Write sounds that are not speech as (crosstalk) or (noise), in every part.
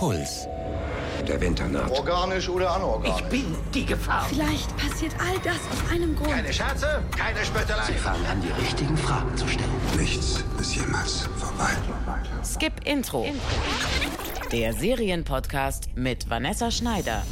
Puls. Der Winter naht. Organisch oder anorganisch? Ich bin die Gefahr. Vielleicht passiert all das aus einem Grund. Keine Scherze, keine Spöttelei. Sie fangen an, die richtigen Fragen zu stellen. Nichts ist jemals vorbei. Skip Intro. Der Serienpodcast mit Vanessa Schneider.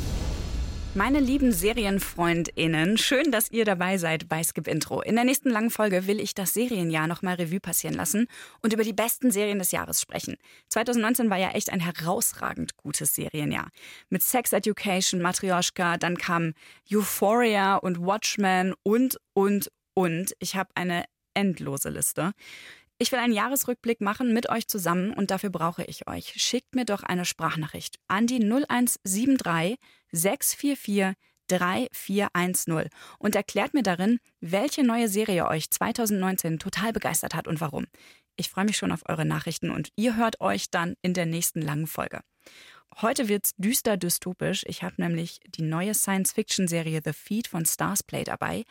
Meine lieben SerienfreundInnen, schön, dass ihr dabei seid bei Skip Intro. In der nächsten langen Folge will ich das Serienjahr nochmal Revue passieren lassen und über die besten Serien des Jahres sprechen. 2019 war ja echt ein herausragend gutes Serienjahr. Mit Sex Education, Matryoshka, dann kam Euphoria und Watchmen und, und, und. Ich habe eine endlose Liste. Ich will einen Jahresrückblick machen mit euch zusammen und dafür brauche ich euch. Schickt mir doch eine Sprachnachricht an die 0173 644 3410 und erklärt mir darin, welche neue Serie euch 2019 total begeistert hat und warum. Ich freue mich schon auf eure Nachrichten und ihr hört euch dann in der nächsten langen Folge. Heute wird's düster dystopisch. Ich habe nämlich die neue Science-Fiction-Serie The Feed von Starsplay dabei.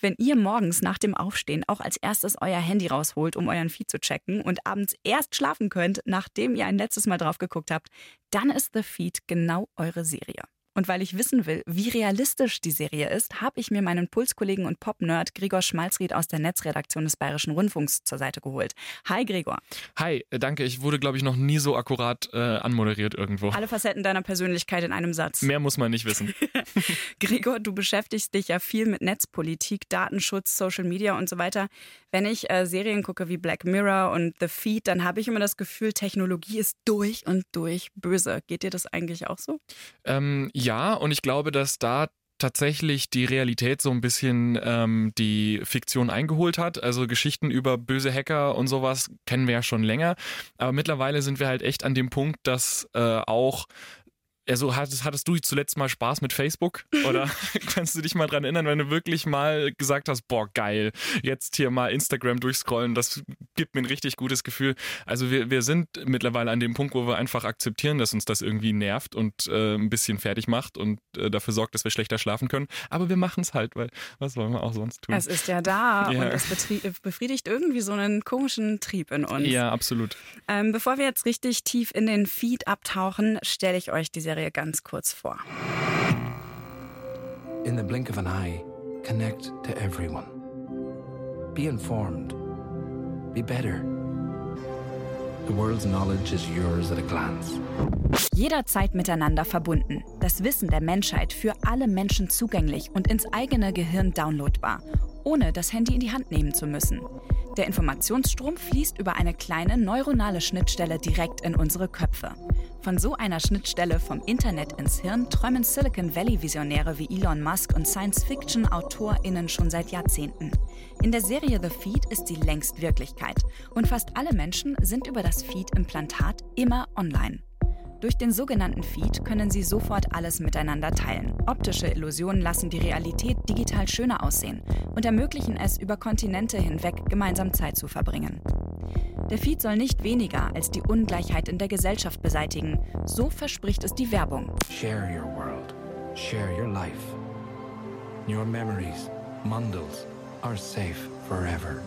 Wenn ihr morgens nach dem Aufstehen auch als erstes euer Handy rausholt, um euren Feed zu checken und abends erst schlafen könnt, nachdem ihr ein letztes Mal drauf geguckt habt, dann ist The Feed genau eure Serie. Und weil ich wissen will, wie realistisch die Serie ist, habe ich mir meinen Pulskollegen und Pop-Nerd Gregor Schmalzried aus der Netzredaktion des Bayerischen Rundfunks zur Seite geholt. Hi Gregor. Hi, äh, danke. Ich wurde, glaube ich, noch nie so akkurat äh, anmoderiert irgendwo. Alle Facetten deiner Persönlichkeit in einem Satz. Mehr muss man nicht wissen. (laughs) Gregor, du beschäftigst dich ja viel mit Netzpolitik, Datenschutz, Social Media und so weiter. Wenn ich äh, Serien gucke wie Black Mirror und The Feed, dann habe ich immer das Gefühl, Technologie ist durch und durch böse. Geht dir das eigentlich auch so? Ähm, ja, und ich glaube, dass da tatsächlich die Realität so ein bisschen ähm, die Fiktion eingeholt hat. Also Geschichten über böse Hacker und sowas kennen wir ja schon länger. Aber mittlerweile sind wir halt echt an dem Punkt, dass äh, auch also hattest, hattest du zuletzt mal Spaß mit Facebook? Oder (laughs) kannst du dich mal dran erinnern, wenn du wirklich mal gesagt hast, boah, geil, jetzt hier mal Instagram durchscrollen, das gibt mir ein richtig gutes Gefühl. Also wir, wir sind mittlerweile an dem Punkt, wo wir einfach akzeptieren, dass uns das irgendwie nervt und äh, ein bisschen fertig macht und äh, dafür sorgt, dass wir schlechter schlafen können. Aber wir machen es halt, weil was wollen wir auch sonst tun? Es ist ja da (laughs) ja. und es befriedigt irgendwie so einen komischen Trieb in uns. Ja, absolut. Ähm, bevor wir jetzt richtig tief in den Feed abtauchen, stelle ich euch die Serie ganz kurz vor. In the blink of an eye, connect to everyone. Be informed. Be better. The world's knowledge is yours at a glance. Jederzeit miteinander verbunden. Das Wissen der Menschheit für alle Menschen zugänglich und ins eigene Gehirn downloadbar, ohne das Handy in die Hand nehmen zu müssen. Der Informationsstrom fließt über eine kleine neuronale Schnittstelle direkt in unsere Köpfe. Von so einer Schnittstelle vom Internet ins Hirn träumen Silicon Valley-Visionäre wie Elon Musk und Science-Fiction-AutorInnen schon seit Jahrzehnten. In der Serie The Feed ist sie längst Wirklichkeit und fast alle Menschen sind über das Feed-Implantat immer online. Durch den sogenannten Feed können Sie sofort alles miteinander teilen. Optische Illusionen lassen die Realität digital schöner aussehen und ermöglichen es, über Kontinente hinweg gemeinsam Zeit zu verbringen. Der Feed soll nicht weniger als die Ungleichheit in der Gesellschaft beseitigen. So verspricht es die Werbung. Share your world. Share your life. Your memories, Mundels, are safe forever.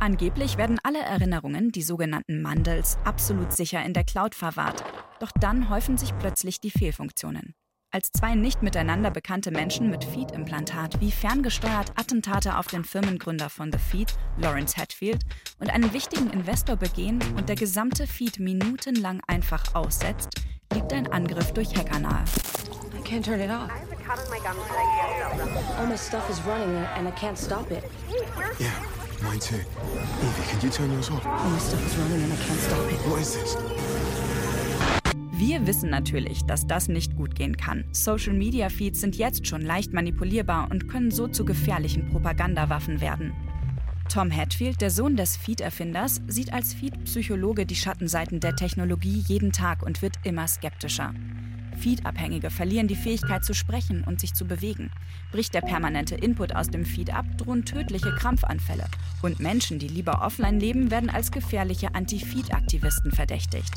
Angeblich werden alle Erinnerungen, die sogenannten Mandels, absolut sicher in der Cloud verwahrt. Doch dann häufen sich plötzlich die Fehlfunktionen. Als zwei nicht miteinander bekannte Menschen mit Feed-Implantat wie ferngesteuert Attentate auf den Firmengründer von The Feed, Lawrence Hatfield, und einen wichtigen Investor begehen und der gesamte Feed minutenlang einfach aussetzt, liegt ein Angriff durch Hacker nahe. I can't turn it off. All my stuff is running and I can't stop it. Yeah, mine too. Evie, can you turn yours off? All my stuff is running and I can't stop it. What is this? Wir wissen natürlich, dass das nicht gut gehen kann. Social Media Feeds sind jetzt schon leicht manipulierbar und können so zu gefährlichen Propagandawaffen werden. Tom Hatfield, der Sohn des Feed-Erfinders, sieht als Feed-Psychologe die Schattenseiten der Technologie jeden Tag und wird immer skeptischer. Feed-Abhängige verlieren die Fähigkeit zu sprechen und sich zu bewegen. Bricht der permanente Input aus dem Feed ab, drohen tödliche Krampfanfälle. Und Menschen, die lieber offline leben, werden als gefährliche Anti-Feed-Aktivisten verdächtigt.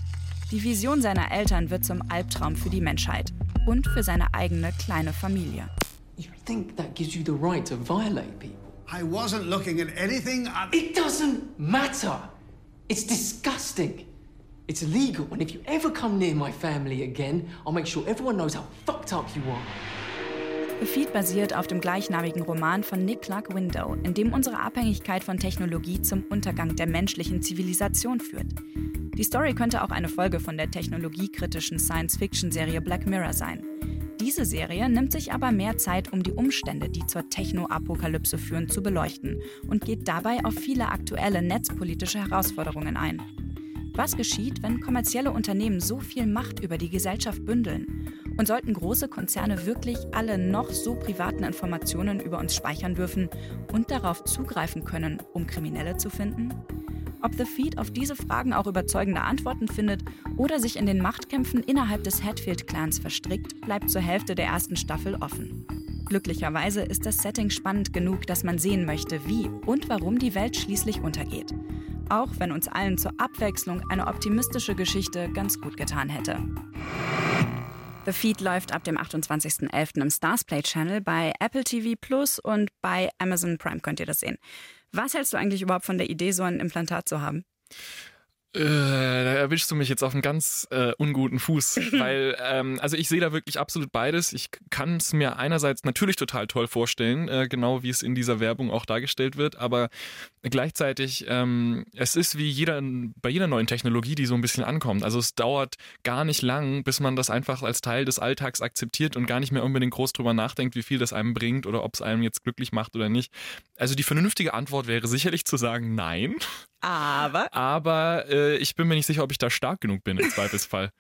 Die Vision seiner Eltern wird zum Albtraum für die Menschheit und für seine eigene kleine Familie. You think that gives you the right to violate people? I wasn't looking at anything. It doesn't matter. It's disgusting. It's illegal, and if you ever come near my family again, I'll make sure everyone knows how fucked up you are. Feed basiert auf dem gleichnamigen Roman von Nick Clark Window, in dem unsere Abhängigkeit von Technologie zum Untergang der menschlichen Zivilisation führt. Die Story könnte auch eine Folge von der technologiekritischen Science-Fiction-Serie Black Mirror sein. Diese Serie nimmt sich aber mehr Zeit, um die Umstände, die zur Techno-Apokalypse führen, zu beleuchten und geht dabei auf viele aktuelle netzpolitische Herausforderungen ein. Was geschieht, wenn kommerzielle Unternehmen so viel Macht über die Gesellschaft bündeln? Und sollten große Konzerne wirklich alle noch so privaten Informationen über uns speichern dürfen und darauf zugreifen können, um Kriminelle zu finden? Ob The Feed auf diese Fragen auch überzeugende Antworten findet oder sich in den Machtkämpfen innerhalb des Hatfield-Clans verstrickt, bleibt zur Hälfte der ersten Staffel offen. Glücklicherweise ist das Setting spannend genug, dass man sehen möchte, wie und warum die Welt schließlich untergeht. Auch wenn uns allen zur Abwechslung eine optimistische Geschichte ganz gut getan hätte. The Feed läuft ab dem 28.11. im Stars Play Channel bei Apple TV Plus und bei Amazon Prime könnt ihr das sehen. Was hältst du eigentlich überhaupt von der Idee, so ein Implantat zu haben? Äh, da erwischst du mich jetzt auf einen ganz äh, unguten Fuß, (laughs) weil ähm, also ich sehe da wirklich absolut beides. Ich kann es mir einerseits natürlich total toll vorstellen, äh, genau wie es in dieser Werbung auch dargestellt wird, aber gleichzeitig ähm, es ist wie jeder bei jeder neuen Technologie, die so ein bisschen ankommt. Also es dauert gar nicht lang, bis man das einfach als Teil des Alltags akzeptiert und gar nicht mehr unbedingt groß drüber nachdenkt, wie viel das einem bringt oder ob es einem jetzt glücklich macht oder nicht. Also die vernünftige Antwort wäre sicherlich zu sagen, nein. Aber. Aber äh, ich bin mir nicht sicher, ob ich da stark genug bin im Zweifelsfall.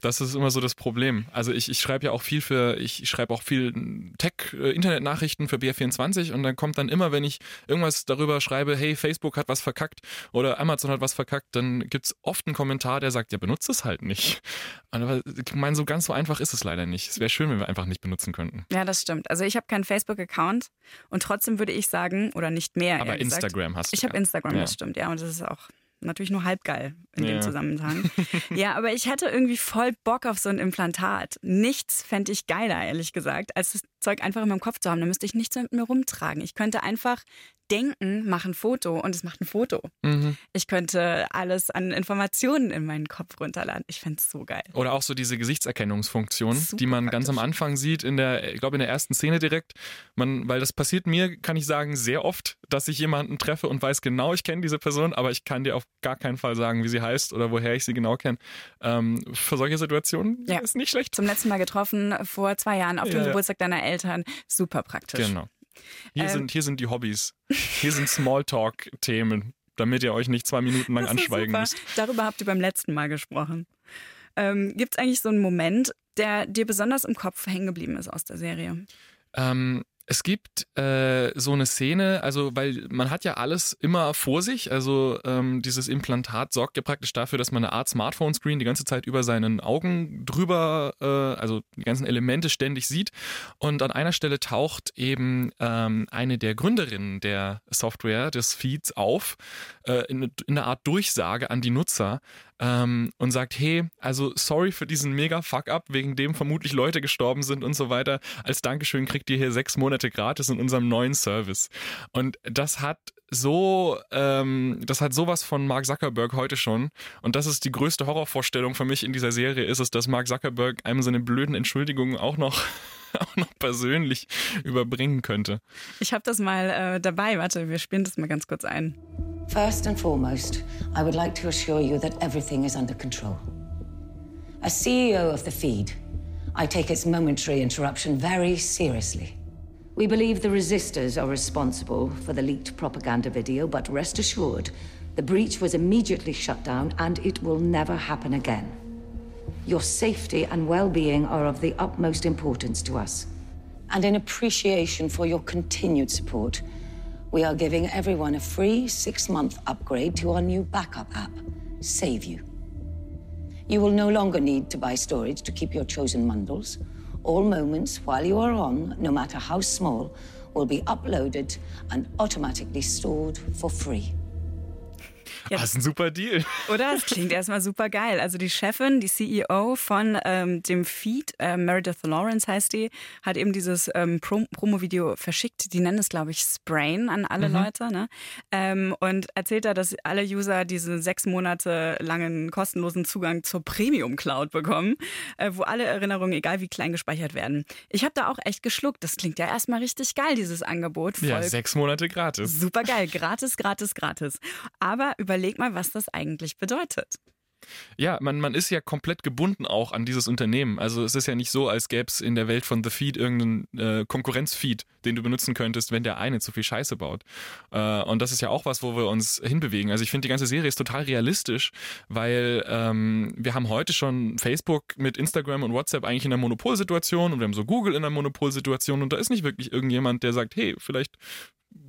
Das ist immer so das Problem. Also ich, ich schreibe ja auch viel für, ich schreibe auch viel Tech-Internet-Nachrichten für BR24 und dann kommt dann immer, wenn ich irgendwas darüber schreibe, hey, Facebook hat was verkackt oder Amazon hat was verkackt, dann gibt's oft einen Kommentar, der sagt, ja, benutzt es halt nicht. Aber ich meine, so ganz so einfach ist es leider nicht. Es wäre schön, wenn wir einfach nicht benutzen könnten. Ja, das stimmt. Also ich habe keinen Facebook-Account und trotzdem würde ich sagen, oder nicht mehr. Aber Instagram gesagt, hast du. Ich habe ja. Instagram, Ja. das stimmt, ja. Und das ist auch natürlich nur halb geil in Ja. dem Zusammenhang. (laughs) ja, aber ich hätte irgendwie voll Bock auf so ein Implantat. Nichts fände ich geiler, ehrlich gesagt, als Zeug einfach in meinem Kopf zu haben. Da müsste ich nichts mit mir rumtragen. Ich könnte einfach denken, mach ein Foto und es macht ein Foto. Mhm. Ich könnte alles an Informationen in meinen Kopf runterladen. Ich fände es so geil. Oder auch so diese Gesichtserkennungsfunktion, Super die man ganz am praktisch. Anfang sieht, in der, ich glaube in der ersten Szene direkt. Man, weil das passiert mir, kann ich sagen, sehr oft, dass ich jemanden treffe und weiß genau, ich kenne diese Person, aber ich kann dir auf gar keinen Fall sagen, wie sie heißt oder woher ich sie genau kenne. Ähm, für solche Situationen Ja. ist nicht schlecht. Zum letzten Mal getroffen, vor zwei Jahren, auf dem Ja, ja. Geburtstag deiner Eltern. Super praktisch. Genau. Hier, Ähm. sind, hier sind die Hobbys. Hier sind Smalltalk-Themen, damit ihr euch nicht zwei Minuten lang anschweigen super. müsst. Darüber habt ihr beim letzten Mal gesprochen. Ähm, Gibt es eigentlich so einen Moment, der dir besonders im Kopf hängen geblieben ist aus der Serie? Ähm, es gibt äh, so eine Szene, also weil man hat ja alles immer vor sich, also ähm, dieses Implantat sorgt ja praktisch dafür, dass man eine Art Smartphone-Screen die ganze Zeit über seinen Augen drüber, äh, also die ganzen Elemente ständig sieht. Und an einer Stelle taucht eben ähm, eine der Gründerinnen der Software, des Feeds auf, äh, in, in einer Art Durchsage an die Nutzer ähm, und sagt, hey, also sorry für diesen mega Fuck-up, wegen dem vermutlich Leute gestorben sind und so weiter. Als Dankeschön kriegt ihr hier sechs Monate gratis in unserem neuen Service. Und das hat so, ähm, das hat sowas von Mark Zuckerberg heute schon. Und das ist die größte Horrorvorstellung für mich in dieser Serie, ist es, dass Mark Zuckerberg einem seine blöden Entschuldigungen auch noch, (laughs) auch noch persönlich überbringen könnte. Ich habe das mal äh, dabei. Warte, wir spielen das mal ganz kurz ein. First and foremost, I would like to assure you that everything is under control. As CEO of the feed, I take its momentary interruption very seriously. We believe the resistors are responsible for the leaked propaganda video, but rest assured, the breach was immediately shut down and it will never happen again. Your safety and well being are of the utmost importance to us. And in appreciation for your continued support, we are giving everyone a free six month upgrade to our new backup app, Save You. You will no longer need to buy storage to keep your chosen bundles. All moments while you are on, no matter how small, will be uploaded and automatically stored for free. Ja. Das ist ein super Deal. Oder? Es klingt erstmal super geil. Also die Chefin, die CEO von ähm, dem Feed, äh, Meredith Lawrence heißt die, hat eben dieses ähm, Prom Promo-Video verschickt. Die nennen es, glaube ich, Sprain an alle mhm. Leute. Ne? Ähm, und erzählt da, dass alle User diesen sechs Monate langen kostenlosen Zugang zur Premium-Cloud bekommen, äh, wo alle Erinnerungen, egal wie klein, gespeichert werden. Ich habe da auch echt geschluckt. Das klingt ja erstmal richtig geil, dieses Angebot. Voll ja, sechs Monate gratis. Super geil. Gratis, gratis, gratis. Aber überleg mal, was das eigentlich bedeutet. Ja, man, man ist ja komplett gebunden auch an dieses Unternehmen. Also es ist ja nicht so, als gäbe es in der Welt von The Feed irgendeinen äh, Konkurrenzfeed, den du benutzen könntest, wenn der eine zu viel Scheiße baut. Äh, und das ist ja auch was, wo wir uns hinbewegen. Also ich finde, die ganze Serie ist total realistisch, weil ähm, wir haben heute schon Facebook mit Instagram und WhatsApp eigentlich in einer Monopolsituation und wir haben so Google in einer Monopolsituation und da ist nicht wirklich irgendjemand, der sagt, hey, vielleicht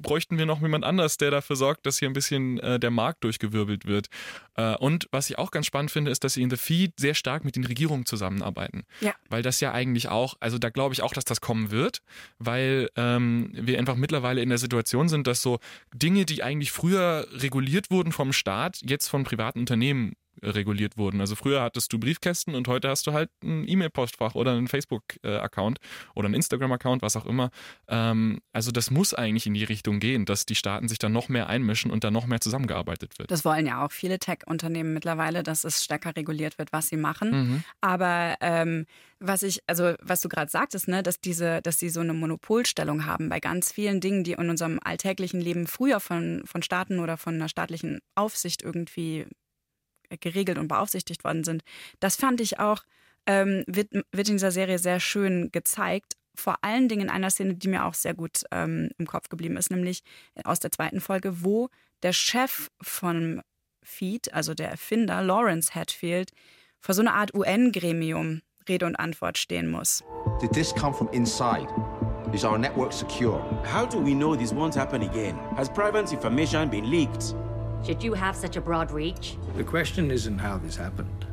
bräuchten wir noch jemand anders, der dafür sorgt, dass hier ein bisschen äh, der Markt durchgewirbelt wird. Äh, und was ich auch ganz spannend finde, ist, dass sie in The Feed sehr stark mit den Regierungen zusammenarbeiten. Ja. Weil das ja eigentlich auch, also da glaube ich auch, dass das kommen wird, weil ähm, wir einfach mittlerweile in der Situation sind, dass so Dinge, die eigentlich früher reguliert wurden vom Staat, jetzt von privaten Unternehmen reguliert wurden. Also früher hattest du Briefkästen und heute hast du halt ein E-Mail-Postfach oder einen Facebook-Account oder einen Instagram-Account, was auch immer. Ähm, also das muss eigentlich in die Richtung gehen, dass die Staaten sich dann noch mehr einmischen und dann noch mehr zusammengearbeitet wird. Das wollen ja auch viele Tech-Unternehmen mittlerweile, dass es stärker reguliert wird, was sie machen. Mhm. Aber ähm, was ich, also was du gerade sagtest, ne, dass diese, dass sie so eine Monopolstellung haben bei ganz vielen Dingen, die in unserem alltäglichen Leben früher von, von Staaten oder von einer staatlichen Aufsicht irgendwie geregelt und beaufsichtigt worden sind. Das fand ich auch, ähm, wird, wird in dieser Serie sehr schön gezeigt. Vor allen Dingen in einer Szene, die mir auch sehr gut ähm, im Kopf geblieben ist, nämlich aus der zweiten Folge, wo der Chef von Feed, also der Erfinder, Lawrence Hatfield, vor so einer Art UN-Gremium Rede und Antwort stehen muss. Did this come from inside? Is our network secure? How do we know this won't happen again? Has private information been leaked? Should you have such a broad reach? The question isn't how this happened.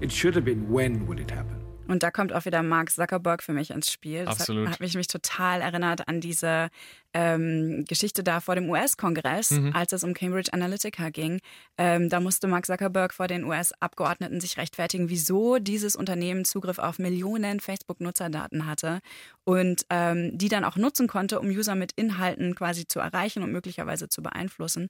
It should have been when would it happen. Und da kommt auch wieder Mark Zuckerberg für mich ins Spiel. Das Absolut. hat, hat mich, mich total erinnert an diese ähm, Geschichte da vor dem US-Kongress, mhm. als es um Cambridge Analytica ging. Ähm, da musste Mark Zuckerberg vor den US-Abgeordneten sich rechtfertigen, wieso dieses Unternehmen Zugriff auf Millionen Facebook-Nutzerdaten hatte und ähm, die dann auch nutzen konnte, um User mit Inhalten quasi zu erreichen und möglicherweise zu beeinflussen.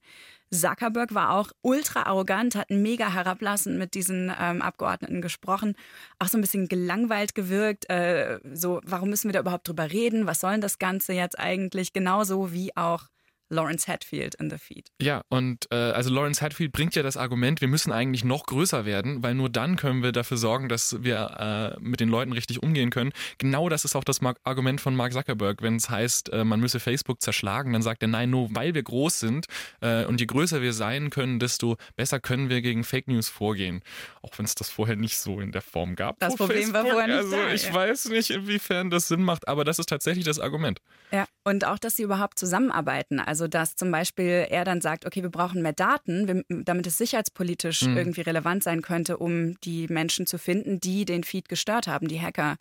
Zuckerberg war auch ultra arrogant, hat mega herablassend mit diesen ähm, Abgeordneten gesprochen, auch so ein bisschen gelangweilt gewirkt. Äh, so, warum müssen wir da überhaupt drüber reden? Was soll denn das Ganze jetzt eigentlich? Genauso wie auch Lawrence Hatfield in The Feed. Ja, und äh, also Lawrence Hatfield bringt ja das Argument, wir müssen eigentlich noch größer werden, weil nur dann können wir dafür sorgen, dass wir äh, mit den Leuten richtig umgehen können. Genau das ist auch das Argument von Mark Zuckerberg. Wenn es heißt, äh, man müsse Facebook zerschlagen, dann sagt er, nein, nur weil wir groß sind äh, und je größer wir sein können, desto besser können wir gegen Fake News vorgehen. Auch wenn es das vorher nicht so in der Form gab. Das Problem Facebook. war vorher nicht Also da, ich ja. weiß nicht, inwiefern das Sinn macht, aber das ist tatsächlich das Argument. Ja, und auch, dass sie überhaupt zusammenarbeiten. Also also, dass zum Beispiel er dann sagt, okay, wir brauchen mehr Daten, damit es sicherheitspolitisch mhm. irgendwie relevant sein könnte, um die Menschen zu finden, die den Feed gestört haben, die Hacker.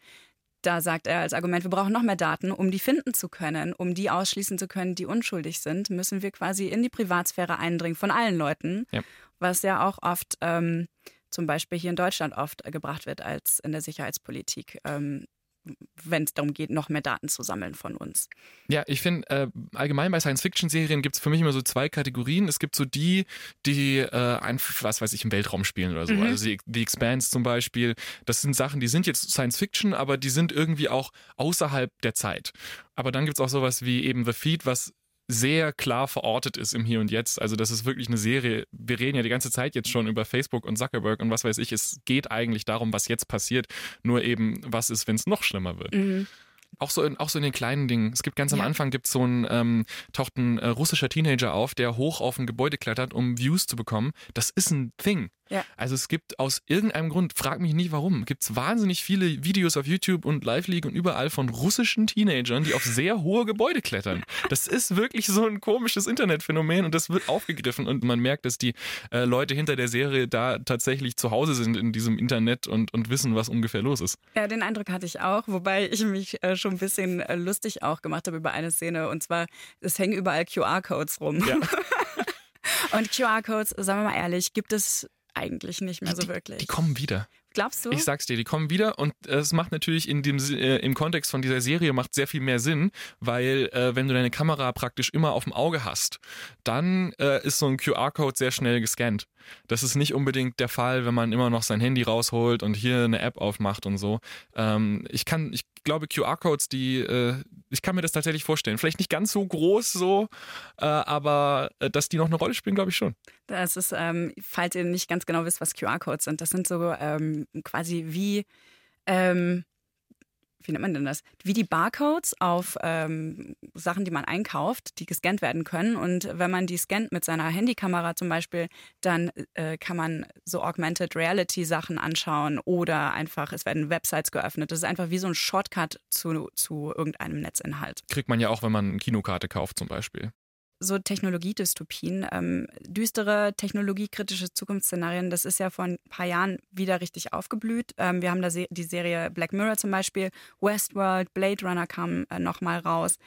Da sagt er als Argument, wir brauchen noch mehr Daten, um die finden zu können, um die ausschließen zu können, die unschuldig sind, müssen wir quasi in die Privatsphäre eindringen von allen Leuten, ja. was ja auch oft ähm, zum Beispiel hier in Deutschland oft gebracht wird als in der Sicherheitspolitik. Ähm, wenn es darum geht, noch mehr Daten zu sammeln von uns. Ja, ich finde, äh, allgemein bei Science-Fiction-Serien gibt es für mich immer so zwei Kategorien. Es gibt so die, die äh, einfach, was weiß ich, im Weltraum spielen oder so. Mhm. Also die, The Expanse zum Beispiel. Das sind Sachen, die sind jetzt Science-Fiction, aber die sind irgendwie auch außerhalb der Zeit. Aber dann gibt es auch sowas wie eben The Feed, was sehr klar verortet ist im Hier und Jetzt. Also das ist wirklich eine Serie. Wir reden ja die ganze Zeit jetzt schon über Facebook und Zuckerberg und was weiß ich. Es geht eigentlich darum, was jetzt passiert. Nur eben, was ist, wenn es noch schlimmer wird. Mhm. Auch so, in, auch so in den kleinen Dingen. Es gibt ganz am ja. Anfang gibt so ein, ähm, taucht ein äh, russischer Teenager auf, der hoch auf ein Gebäude klettert, um Views zu bekommen. Das ist ein Thing. Ja. Also es gibt aus irgendeinem Grund, frag mich nicht warum, gibt es wahnsinnig viele Videos auf YouTube und Live League und überall von russischen Teenagern, die auf sehr hohe Gebäude klettern. Das ist wirklich so ein komisches Internetphänomen und das wird aufgegriffen und man merkt, dass die äh, Leute hinter der Serie da tatsächlich zu Hause sind in diesem Internet und, und wissen, was ungefähr los ist. Ja, den Eindruck hatte ich auch, wobei ich mich äh, schon ein bisschen äh, lustig auch gemacht habe über eine Szene und zwar, es hängen überall QR-Codes rum. Ja. (laughs) Und QR-Codes, sagen wir mal ehrlich, gibt es eigentlich nicht mehr so wirklich. Die kommen wieder. Glaubst du? Ich sag's dir, die kommen wieder und es macht natürlich in dem äh, im Kontext von dieser Serie macht sehr viel mehr Sinn, weil äh, wenn du deine Kamera praktisch immer auf dem Auge hast, dann äh, ist so ein QR-Code sehr schnell gescannt. Das ist nicht unbedingt der Fall, wenn man immer noch sein Handy rausholt und hier eine App aufmacht und so. Ähm, ich kann, ich glaube QR-Codes, die, äh, ich kann mir das tatsächlich vorstellen. Vielleicht nicht ganz so groß so, äh, aber äh, dass die noch eine Rolle spielen, glaube ich schon. Das ist, ähm, falls ihr nicht ganz genau wisst, was QR-Codes sind, das sind so ähm, quasi wie, ähm, wie nennt man denn das? Wie die Barcodes auf ähm, Sachen, die man einkauft, die gescannt werden können. Und wenn man die scannt mit seiner Handykamera zum Beispiel, dann äh, kann man so Augmented Reality Sachen anschauen oder einfach, es werden Websites geöffnet. Das ist einfach wie so ein Shortcut zu, zu irgendeinem Netzinhalt. Kriegt man ja auch, wenn man eine Kinokarte kauft zum Beispiel so Technologiedystopien, ähm, düstere technologiekritische Zukunftsszenarien, das ist ja vor ein paar Jahren wieder richtig aufgeblüht. Ähm, wir haben da die Serie Black Mirror zum Beispiel, Westworld, Blade Runner kam äh, nochmal raus.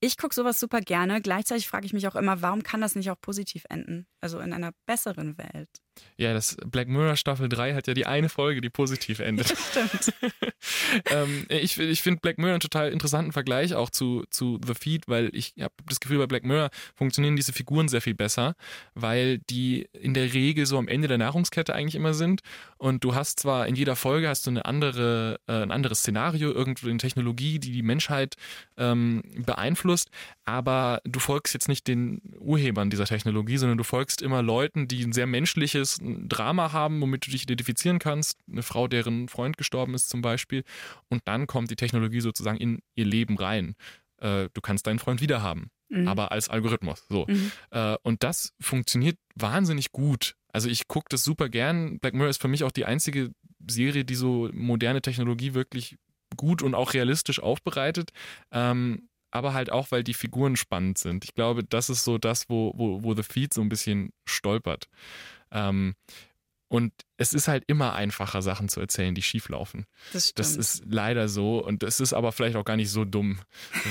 Ich gucke sowas super gerne. Gleichzeitig frage ich mich auch immer, warum kann das nicht auch positiv enden? Also in einer besseren Welt. Ja, das Black Mirror Staffel 3 hat ja die eine Folge, die positiv endet. Ja, stimmt. (laughs) ähm, ich ich finde Black Mirror einen total interessanten Vergleich auch zu, zu The Feed, weil ich habe das Gefühl, bei Black Mirror funktionieren diese Figuren sehr viel besser, weil die in der Regel so am Ende der Nahrungskette eigentlich immer sind. Und du hast zwar in jeder Folge hast du eine andere, äh, ein anderes Szenario, irgendwo eine Technologie, die die Menschheit ähm, beeinflusst, aber du folgst jetzt nicht den Urhebern dieser Technologie, sondern du folgst immer Leuten, die ein sehr menschliches Drama haben, womit du dich identifizieren kannst. Eine Frau, deren Freund gestorben ist zum Beispiel. Und dann kommt die Technologie sozusagen in ihr Leben rein. Äh, du kannst deinen Freund wiederhaben, mhm. aber als Algorithmus. So. Mhm. Äh, und das funktioniert wahnsinnig gut. Also ich gucke das super gern. Black Mirror ist für mich auch die einzige Serie, die so moderne Technologie wirklich gut und auch realistisch aufbereitet. Ähm, aber halt auch, weil die Figuren spannend sind. Ich glaube, das ist so das, wo, wo, wo The Feed so ein bisschen stolpert. Ähm, und es ist halt immer einfacher, Sachen zu erzählen, die schieflaufen. Das, stimmt. das ist leider so. Und es ist aber vielleicht auch gar nicht so dumm,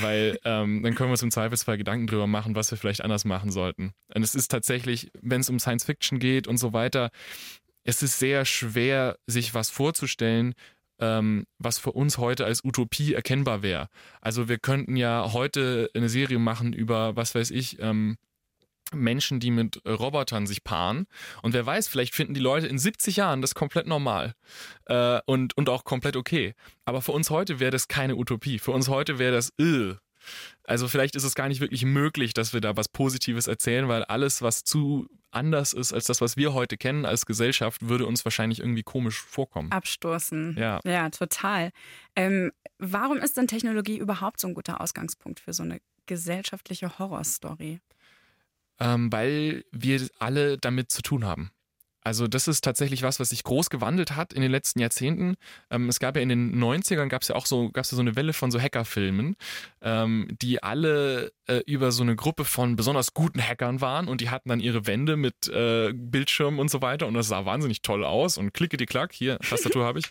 weil (laughs) ähm, dann können wir uns im Zweifelsfall Gedanken drüber machen, was wir vielleicht anders machen sollten. Und es ist tatsächlich, wenn es um Science Fiction geht und so weiter, es ist sehr schwer, sich was vorzustellen, ähm, was für uns heute als Utopie erkennbar wäre. Also wir könnten ja heute eine Serie machen über, was weiß ich, ähm, Menschen, die mit Robotern sich paaren. Und wer weiß, vielleicht finden die Leute in 70 Jahren das komplett normal äh, und, und auch komplett okay. Aber für uns heute wäre das keine Utopie. Für uns heute wäre das, Ugh. Also vielleicht ist es gar nicht wirklich möglich, dass wir da was Positives erzählen, weil alles, was zu anders ist als das, was wir heute kennen als Gesellschaft, würde uns wahrscheinlich irgendwie komisch vorkommen. Abstoßen. Ja, ja total. Ähm, warum ist denn Technologie überhaupt so ein guter Ausgangspunkt für so eine gesellschaftliche Horrorstory? Ähm, weil wir alle damit zu tun haben. Also das ist tatsächlich was, was sich groß gewandelt hat in den letzten Jahrzehnten. Ähm, es gab ja in den 90ern gab es ja auch so, gab es ja so eine Welle von so Hackerfilmen, ähm, die alle äh, über so eine Gruppe von besonders guten Hackern waren und die hatten dann ihre Wände mit äh, Bildschirmen und so weiter und das sah wahnsinnig toll aus und klicke die Klack, hier, Tastatur (laughs) habe ich.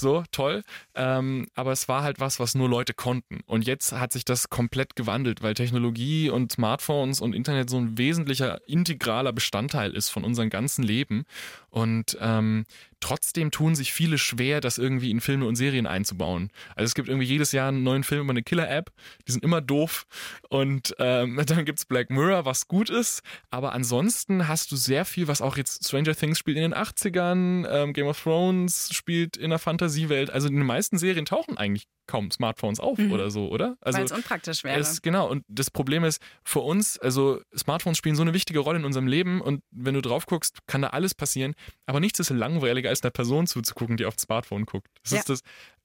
So, toll. Ähm, aber es war halt was, was nur Leute konnten. Und jetzt hat sich das komplett gewandelt, weil Technologie und Smartphones und Internet so ein wesentlicher, integraler Bestandteil ist von unserem ganzen Leben. Und ähm, trotzdem tun sich viele schwer, das irgendwie in Filme und Serien einzubauen. Also es gibt irgendwie jedes Jahr einen neuen Film über eine Killer-App, die sind immer doof. Und ähm, (laughs) dann gibt's Black Mirror, was gut ist. Aber ansonsten hast du sehr viel, was auch jetzt Stranger Things spielt in den 80ern, ähm, Game of Thrones spielt in der Fantasiewelt. Also in den meisten Serien tauchen eigentlich kaum Smartphones auf mhm. oder so, oder? Also, Weil es unpraktisch wäre. Es, genau, und das Problem ist, für uns, also Smartphones spielen so eine wichtige Rolle in unserem Leben und wenn du drauf guckst, kann da alles passieren, aber nichts ist langweiliger, als einer Person zuzugucken, die aufs Smartphone guckt. Das ja. ist das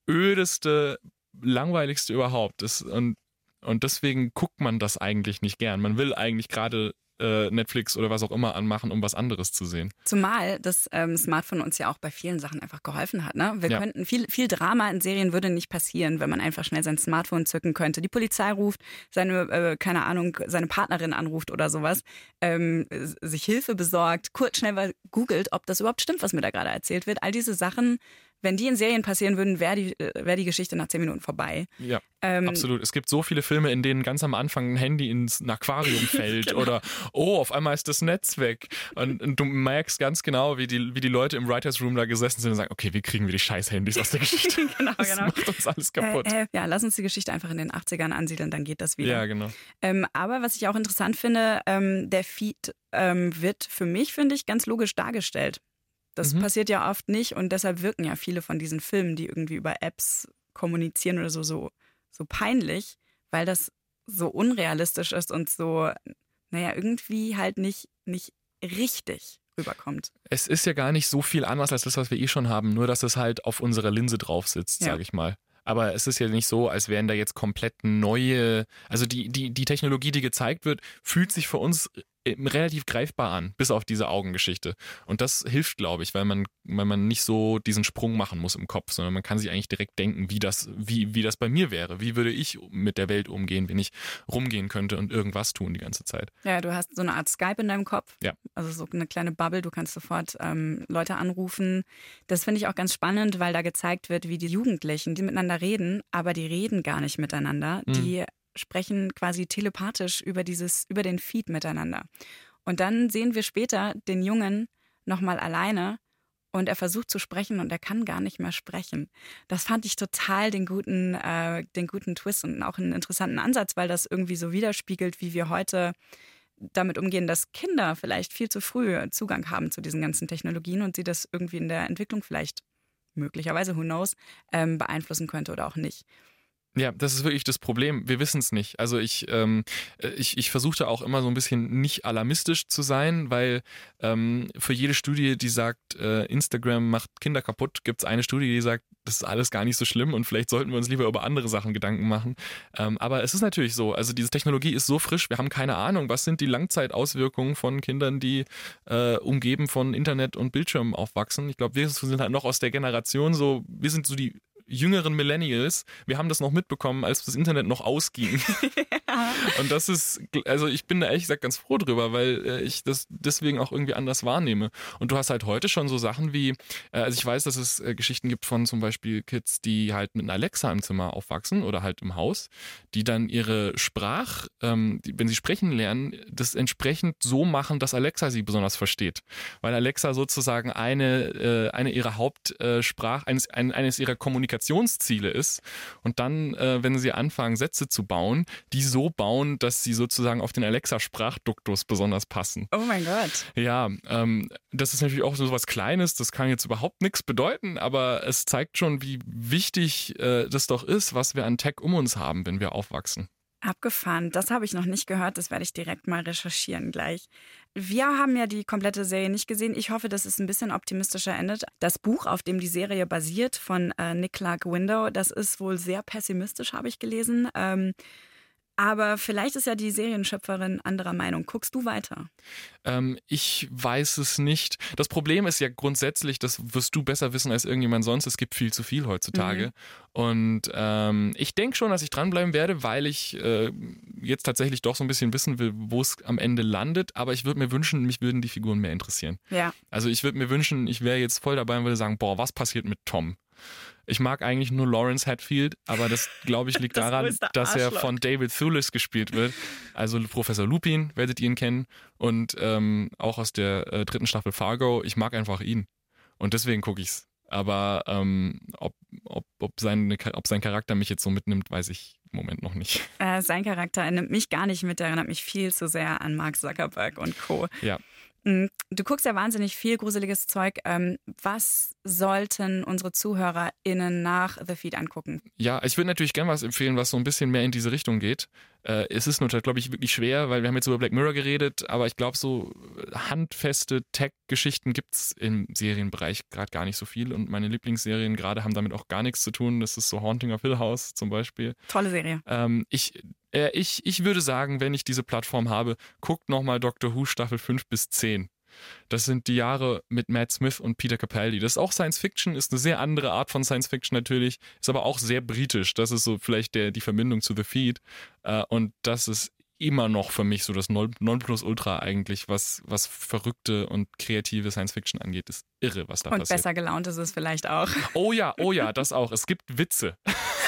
ödeste, langweiligste überhaupt. Das, und, und deswegen guckt man das eigentlich nicht gern. Man will eigentlich gerade äh, Netflix oder was auch immer anmachen, um was anderes zu sehen. Zumal das ähm, Smartphone uns ja auch bei vielen Sachen einfach geholfen hat. Ne? Wir ja. könnten viel, viel Drama in Serien würde nicht passieren, wenn man einfach schnell sein Smartphone zücken könnte. Die Polizei ruft, seine, äh, keine Ahnung, seine Partnerin anruft oder sowas, ähm, sich Hilfe besorgt, kurz schnell googelt, ob das überhaupt stimmt, was mir da gerade erzählt wird. All diese Sachen wenn die in Serien passieren würden, wäre die, äh, wär die Geschichte nach zehn Minuten vorbei. Ja, Ähm, absolut. Es gibt so viele Filme, in denen ganz am Anfang ein Handy ins Aquarium (laughs) fällt Genau. oder oh, auf einmal ist das Netz weg. Und, und du merkst ganz genau, wie die, wie die Leute im Writers Room da gesessen sind und sagen, okay, wie kriegen wir die scheiß Handys aus der (laughs) Geschichte? genau, Das genau. macht uns alles kaputt. Äh, äh, ja, lass uns die Geschichte einfach in den 80ern ansiedeln, dann geht das wieder. ja, genau. Ähm, aber was ich auch interessant finde, ähm, der Feed ähm, wird für mich, finde ich, ganz logisch dargestellt. Das Mhm. passiert ja oft nicht und deshalb wirken ja viele von diesen Filmen, die irgendwie über Apps kommunizieren oder so, so, so peinlich, weil das so unrealistisch ist und so, naja, irgendwie halt nicht, nicht richtig rüberkommt. Es ist ja gar nicht so viel anders als das, was wir eh schon haben, nur dass es halt auf unserer Linse drauf sitzt, Ja. sage ich mal. Aber es ist ja nicht so, als wären da jetzt komplett neue, also die, die, die Technologie, die gezeigt wird, fühlt sich für uns relativ greifbar an, bis auf diese Augengeschichte. Und das hilft, glaube ich, weil man, weil man nicht so diesen Sprung machen muss im Kopf, sondern man kann sich eigentlich direkt denken, wie das, wie, wie das bei mir wäre. Wie würde ich mit der Welt umgehen, wenn ich rumgehen könnte und irgendwas tun die ganze Zeit. Ja, du hast so eine Art Skype in deinem Kopf. Ja. Also so eine kleine Bubble, du kannst sofort ähm, Leute anrufen. Das finde ich auch ganz spannend, weil da gezeigt wird, wie die Jugendlichen, die miteinander reden, aber die reden gar nicht miteinander. Mhm. Die sprechen quasi telepathisch über dieses, über den Feed miteinander. Und dann sehen wir später den Jungen nochmal alleine und er versucht zu sprechen und er kann gar nicht mehr sprechen. Das fand ich total den guten, äh, den guten Twist und auch einen interessanten Ansatz, weil das irgendwie so widerspiegelt, wie wir heute damit umgehen, dass Kinder vielleicht viel zu früh Zugang haben zu diesen ganzen Technologien und sie das irgendwie in der Entwicklung vielleicht möglicherweise, who knows, ähm, beeinflussen könnte oder auch nicht. Ja, das ist wirklich das Problem. Wir wissen es nicht. Also ich, ähm, äh, ich, ich versuchte auch immer so ein bisschen nicht alarmistisch zu sein, weil ähm, für jede Studie, die sagt, äh, Instagram macht Kinder kaputt, gibt es eine Studie, die sagt, das ist alles gar nicht so schlimm und vielleicht sollten wir uns lieber über andere Sachen Gedanken machen. Ähm, aber es ist natürlich so, also diese Technologie ist so frisch, wir haben keine Ahnung, was sind die Langzeitauswirkungen von Kindern, die äh, umgeben von Internet und Bildschirmen aufwachsen. Ich glaube, wir sind halt noch aus der Generation so, wir sind so die jüngeren Millennials, wir haben das noch mitbekommen, als das Internet noch ausging. (laughs) Und das ist, also ich bin da ehrlich gesagt ganz froh drüber, weil äh, ich das deswegen auch irgendwie anders wahrnehme. Und du hast halt heute schon so Sachen wie, äh, also ich weiß, dass es äh, Geschichten gibt von zum Beispiel Kids, die halt mit einer Alexa im Zimmer aufwachsen oder halt im Haus, die dann ihre Sprach, ähm, wenn sie sprechen lernen, das entsprechend so machen, dass Alexa sie besonders versteht. Weil Alexa sozusagen eine, äh, eine ihrer Hauptsprach, eines, ein, eines ihrer Kommunikationsziele ist. Und dann, äh, wenn sie anfangen, Sätze zu bauen, die so bauen, dass sie sozusagen auf den Alexa-Sprachduktus besonders passen. Oh mein Gott. Ja, ähm, das ist natürlich auch so was Kleines, das kann jetzt überhaupt nichts bedeuten, aber es zeigt schon, wie wichtig äh, das doch ist, was wir an Tech um uns haben, wenn wir aufwachsen. Abgefahren. Das habe ich noch nicht gehört. Das werde ich direkt mal recherchieren gleich. Wir haben ja die komplette Serie nicht gesehen. Ich hoffe, dass es ein bisschen optimistischer endet. Das Buch, auf dem die Serie basiert, von äh, Nick Clark Window, das ist wohl sehr pessimistisch, habe ich gelesen. Ähm, aber vielleicht ist ja die Serienschöpferin anderer Meinung. Guckst du weiter? Ähm, ich weiß es nicht. Das Problem ist ja grundsätzlich, das wirst du besser wissen als irgendjemand sonst, es gibt viel zu viel heutzutage. Mhm. Und ähm, ich denke schon, dass ich dranbleiben werde, weil ich äh, jetzt tatsächlich doch so ein bisschen wissen will, wo es am Ende landet. Aber ich würde mir wünschen, mich würden die Figuren mehr interessieren. Ja. Also ich würde mir wünschen, ich wäre jetzt voll dabei und würde sagen, boah, was passiert mit Tom? Ich mag eigentlich nur Lawrence Hatfield, aber das, glaube ich, liegt Das daran, dass er von David Thewlis gespielt wird. Also Professor Lupin, werdet ihr ihn kennen. Und ähm, auch aus der äh, dritten Staffel Fargo. Ich mag einfach ihn. Und deswegen gucke ich's. Aber ähm, ob, ob, ob, seine, ob sein Charakter mich jetzt so mitnimmt, weiß ich im Moment noch nicht. Äh, sein Charakter nimmt mich gar nicht mit. Der erinnert mich viel zu sehr an Mark Zuckerberg und Co. Ja. Mm, Du guckst ja wahnsinnig viel gruseliges Zeug. Ähm, Was sollten unsere ZuhörerInnen nach The Feed angucken? Ja, ich würde natürlich gerne was empfehlen, was so ein bisschen mehr in diese Richtung geht. Äh, es ist nur, glaube ich, wirklich schwer, weil wir haben jetzt über Black Mirror geredet, aber ich glaube, so handfeste Tech-Geschichten gibt's im Serienbereich gerade gar nicht so viel und meine Lieblingsserien gerade haben damit auch gar nichts zu tun. Das ist so Haunting of Hill House zum Beispiel. Tolle Serie. Ähm, ich, äh, ich, ich würde sagen, wenn ich diese Plattform habe, guckt nochmal Doctor Who Staffel 5 bis 10. Das sind die Jahre mit Matt Smith und Peter Capaldi. Das ist auch Science Fiction, ist eine sehr andere Art von Science Fiction natürlich, ist aber auch sehr britisch. Das ist so vielleicht der, die Verbindung zu The Feed. Äh, und das ist immer noch für mich so das Nonplusultra eigentlich, was, was verrückte und kreative Science-Fiction angeht. Ist irre, was da und passiert. Und besser gelaunt ist es vielleicht auch. Oh ja, oh ja, (laughs) das auch. Es gibt Witze.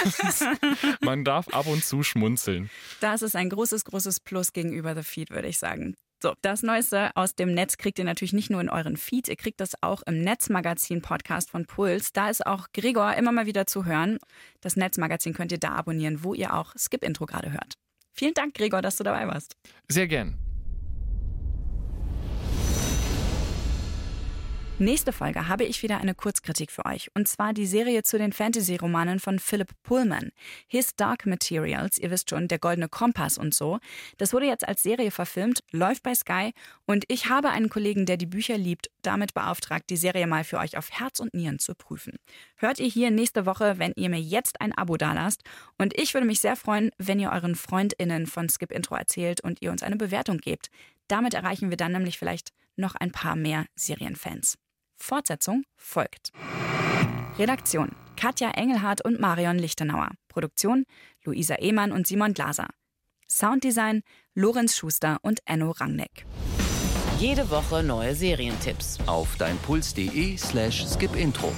(laughs) Man darf ab und zu schmunzeln. Das ist ein großes, großes Plus gegenüber The Feed, würde ich sagen. So, das Neueste aus dem Netz kriegt ihr natürlich nicht nur in euren Feed, ihr kriegt das auch im Netzmagazin-Podcast von Puls. Da ist auch Gregor immer mal wieder zu hören. Das Netzmagazin könnt ihr da abonnieren, wo ihr auch Skip-Intro gerade hört. Vielen Dank, Gregor, dass du dabei warst. Sehr gern. Nächste Folge habe ich wieder eine Kurzkritik für euch. Und zwar die Serie zu den Fantasy-Romanen von Philip Pullman. His Dark Materials, ihr wisst schon, der goldene Kompass und so. Das wurde jetzt als Serie verfilmt, läuft bei Sky. Und ich habe einen Kollegen, der die Bücher liebt, damit beauftragt, die Serie mal für euch auf Herz und Nieren zu prüfen. Hört ihr hier nächste Woche, wenn ihr mir jetzt ein Abo dalasst. Und ich würde mich sehr freuen, wenn ihr euren FreundInnen von Skip Intro erzählt und ihr uns eine Bewertung gebt. Damit erreichen wir dann nämlich vielleicht noch ein paar mehr Serienfans. Fortsetzung folgt. Redaktion Katja Engelhardt und Marion Lichtenauer. Produktion Luisa Ehmann und Simon Glaser. Sounddesign Lorenz Schuster und Enno Rangneck. Jede Woche neue Serientipps auf deinpuls.de slash skipintro.